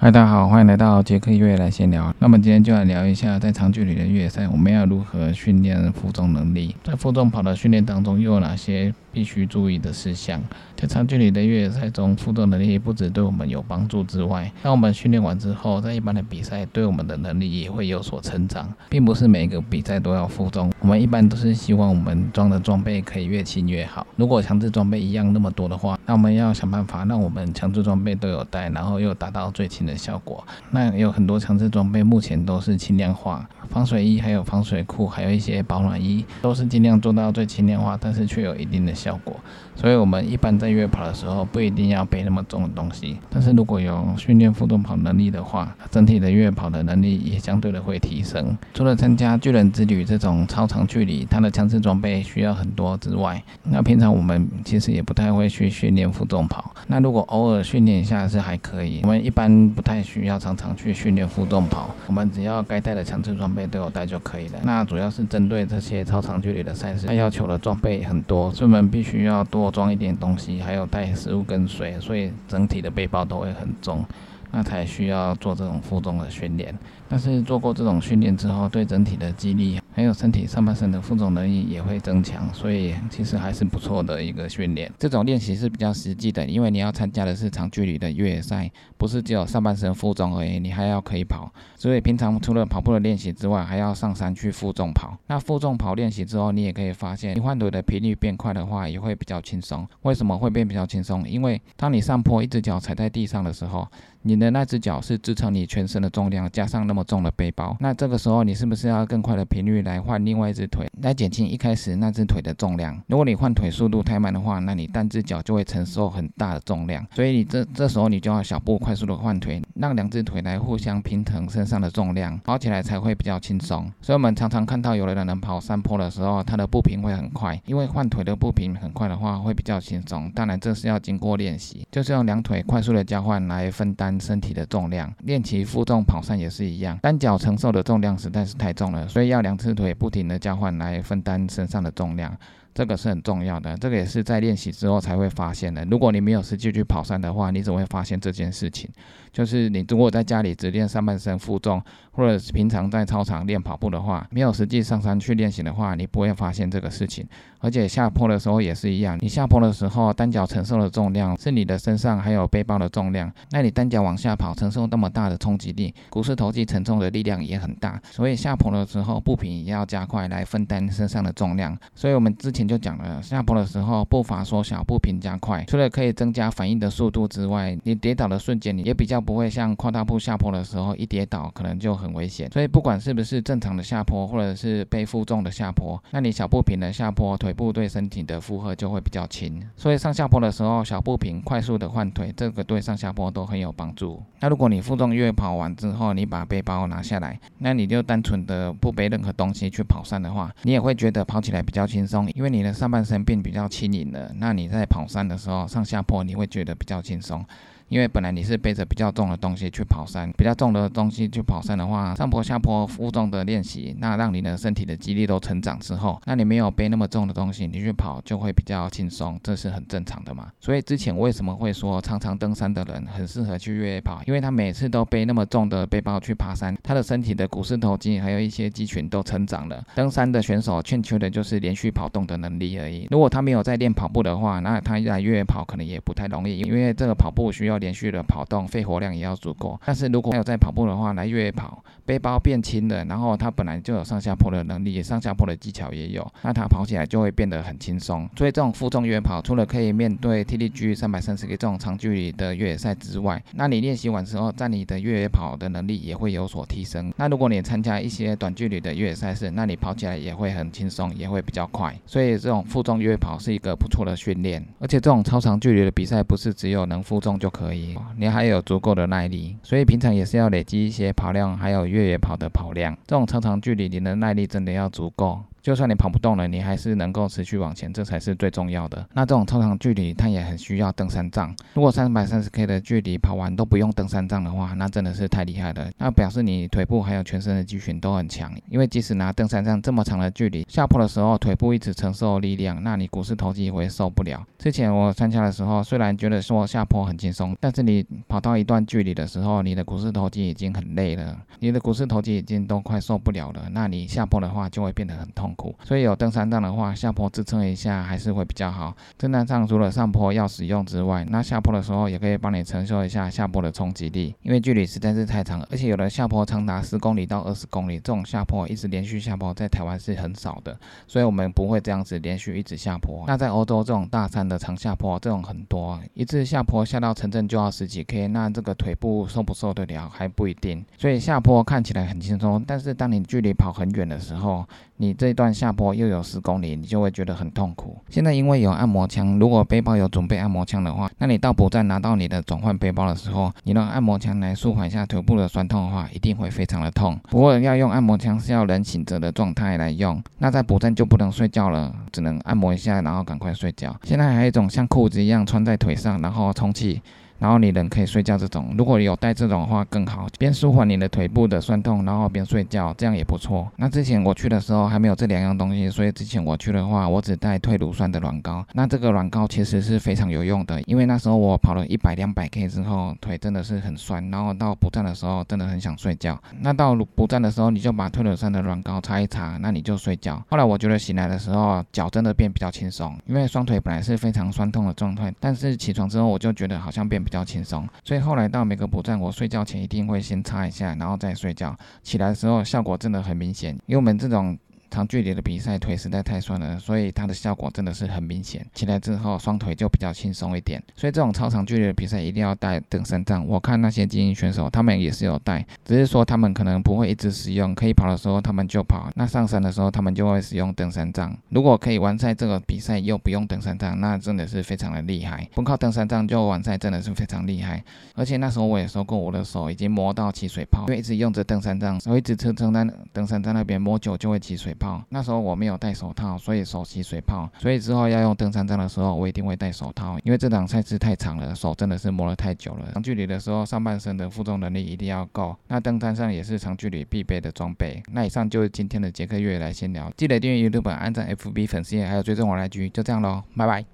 嗨，大家好，欢迎来到杰克越野来闲聊。那么今天就来聊一下，在长距离的越野赛，我们要如何训练负重能力？在负重跑的训练当中，又有哪些必须注意的事项？在长距离的越野赛中，负重能力不止对我们有帮助之外，当我们训练完之后，在一般的比赛，对我们的能力也会有所成长，并不是每个比赛都要负重。我们一般都是希望我们装的装备可以越轻越好。如果强制装备一样那么多的话，那我们要想办法让我们强制装备都有带，然后又达到最轻的效果。那有很多强制装备目前都是轻量化，防水衣、还有防水裤，还有一些保暖衣，都是尽量做到最轻量化，但是却有一定的效果。所以，我们一般在越野跑的时候，不一定要背那么重的东西。但是如果有训练负重跑能力的话，整体的越野跑的能力也相对的会提升。除了参加巨人之旅这种超长距离，它的强制装备需要很多之外，那平常我们其实也不太会去训练负重跑。那如果偶尔训练一下是还可以，我们一般不太需要常常去训练负重跑，我们只要该带的强制装备都有带就可以了。那主要是针对这些超长距离的赛事，它要求的装备很多，所以们必须要多装一点东西，还有带食物跟水，所以整体的背包都会很重，那才需要做这种负重的训练。但是做过这种训练之后，对整体的肌力还有身体上半身的负重能力也会增强，所以其实还是不错的一个训练。这种练习是比较实际的，因为你要参加的是长距离的越野赛，不是只有上半身负重而已，你还要可以跑。所以平常除了跑步的练习之外，还要上山去负重跑。那负重跑练习之后，你也可以发现，你换腿的频率变快的话，也会比较轻松。为什么会变比较轻松？因为当你上坡，一只脚踩在地上的时候，你的那只脚是支撑你全身的重量，加上那么重的背包，那这个时候你是不是要更快的频率来换另外一只腿，来减轻一开始那只腿的重量？如果你换腿速度太慢的话，那你单只脚就会承受很大的重量，所以你这这时候你就要小步快速的换腿，让两只腿来互相平衡身上的重量，跑起来才会比较轻松。所以我们常常看到有的人能跑山坡的时候，他的步频会很快，因为换腿的步频很快的话会比较轻松。当然这是要经过练习，就是用两腿快速的交换来分担身体的重量。练习负重跑山也是一样，单。脚承受的重量实在是太重了，所以要两只腿不停的交换来分担身上的重量，这个是很重要的。这个也是在练习之后才会发现的。如果你没有实际去跑山的话，你怎么会发现这件事情？就是你如果在家里只练上半身负重，或者平常在操场练跑步的话，没有实际上山去练习的话，你不会发现这个事情。而且下坡的时候也是一样，你下坡的时候单脚承受的重量是你的身上还有背包的重量，那你单脚往下跑，承受那么大的冲击力，股四头肌承重的力量也很大，所以下坡的时候步频也要加快来分担身上的重量。所以我们之前就讲了，下坡的时候步伐缩小，步频加快，除了可以增加反应的速度之外，你跌倒的瞬间你也比较不会像跨大步下坡的时候一跌倒可能就很危险。所以不管是不是正常的下坡，或者是背负重的下坡，那你小步频的下坡。腿部对身体的负荷就会比较轻，所以上下坡的时候小步频快速的换腿，这个对上下坡都很有帮助。那如果你负重越野跑完之后，你把背包拿下来，那你就单纯的不背任何东西去跑山的话，你也会觉得跑起来比较轻松，因为你的上半身变比较轻盈了。那你在跑山的时候上下坡，你会觉得比较轻松。因为本来你是背着比较重的东西去跑山，比较重的东西去跑山的话，上坡下坡负重的练习，那让你的身体的肌力都成长之后，那你没有背那么重的东西，你去跑就会比较轻松，这是很正常的嘛。所以之前为什么会说常常登山的人很适合去越野跑？因为他每次都背那么重的背包去爬山，他的身体的股四头肌还有一些肌群都成长了。登山的选手欠缺的就是连续跑动的能力而已。如果他没有在练跑步的话，那他来越野跑可能也不太容易，因为这个跑步需要。连续的跑动，肺活量也要足够。但是如果没有在跑步的话，来越野跑，背包变轻了，然后他本来就有上下坡的能力，上下坡的技巧也有，那他跑起来就会变得很轻松。所以这种负重越野跑，除了可以面对 TDG 三百三十 K 这种长距离的越野赛之外，那你练习完之后，在你的越野跑的能力也会有所提升。那如果你参加一些短距离的越野赛事，那你跑起来也会很轻松，也会比较快。所以这种负重越野跑是一个不错的训练，而且这种超长距离的比赛不是只有能负重就可。可以，你还有足够的耐力，所以平常也是要累积一些跑量，还有越野跑的跑量。这种超长距离，你的耐力真的要足够，就算你跑不动了，你还是能够持续往前，这才是最重要的。那这种超长距离，它也很需要登山杖。如果三百三十 K 的距离跑完都不用登山杖的话，那真的是太厉害了。那表示你腿部还有全身的肌群都很强，因为即使拿登山杖这么长的距离下坡的时候，腿部一直承受力量，那你股四头肌会受不了。之前我参加的时候，虽然觉得说下坡很轻松，但是你跑到一段距离的时候，你的股四头肌已经很累了，你的股四头肌已经都快受不了了。那你下坡的话就会变得很痛苦。所以有登山杖的话，下坡支撑一下还是会比较好。登山杖除了上坡要使用之外，那下坡的时候也可以帮你承受一下下坡的冲击力，因为距离实在是太长，而且有的下坡长达十公里到二十公里，这种下坡一直连续下坡在台湾是很少的，所以我们不会这样子连续一直下坡。那在欧洲这种大山的长下坡，这种很多，一次下坡下到城镇就要十几 K，那这个腿部受不受得了还不一定。所以下坡看起来很轻松，但是当你距离跑很远的时候，你这段下坡又有十公里，你就会觉得很痛苦。现在因为有按摩枪，如果背包有准备按摩枪的话，那你到补站拿到你的转换背包的时候，你用按摩枪来舒缓一下腿部的酸痛的话，一定会非常的痛。不过要用按摩枪是要人醒着的状态来用，那在补站就不能睡觉了，只能按摩一下，然后赶快睡觉。现在还有一种像裤子一样穿在腿上，然后充气。然后你人可以睡觉这种，如果有带这种的话更好，边舒缓你的腿部的酸痛，然后边睡觉，这样也不错。那之前我去的时候还没有这两样东西，所以之前我去的话，我只带退乳酸的软膏。那这个软膏其实是非常有用的，因为那时候我跑了一百两百 K 之后，腿真的是很酸，然后到补站的时候真的很想睡觉。那到补站的时候，你就把退乳酸的软膏擦一擦，那你就睡觉。后来我觉得醒来的时候脚真的变比较轻松，因为双腿本来是非常酸痛的状态，但是起床之后我就觉得好像变比较轻松。所以后来到每个补站，我睡觉前一定会先擦一下，然后再睡觉。起来的时候效果真的很明显，因为我们这种。长距离的比赛腿实在太酸了，所以它的效果真的是很明显。起来之后双腿就比较轻松一点，所以这种超长距离的比赛一定要带登山杖。我看那些精英选手他们也是有带，只是说他们可能不会一直使用，可以跑的时候他们就跑，那上山的时候他们就会使用登山杖。如果可以完赛这个比赛又不用登山杖，那真的是非常的厉害。不靠登山杖就完赛真的是非常厉害。而且那时候我也说过，我的手已经磨到起水泡，因为一直用着登山杖，我一直撑撑在登山杖那边磨久就会起水泡泡。那时候我。没有戴手套，所以手起水泡。所以之后要用登山杖的时候，我一定会戴手套，因为这场赛事太长了，手真的是磨了太久了。长距离的时候，上半身的负重能力一定要够。那登山杖也是长距离必备的装备。那以上就是今天的杰克月来闲聊，记得订阅 YouTube、按赞 FB 粉丝页，还有追踪我来局，就这样喽，拜拜。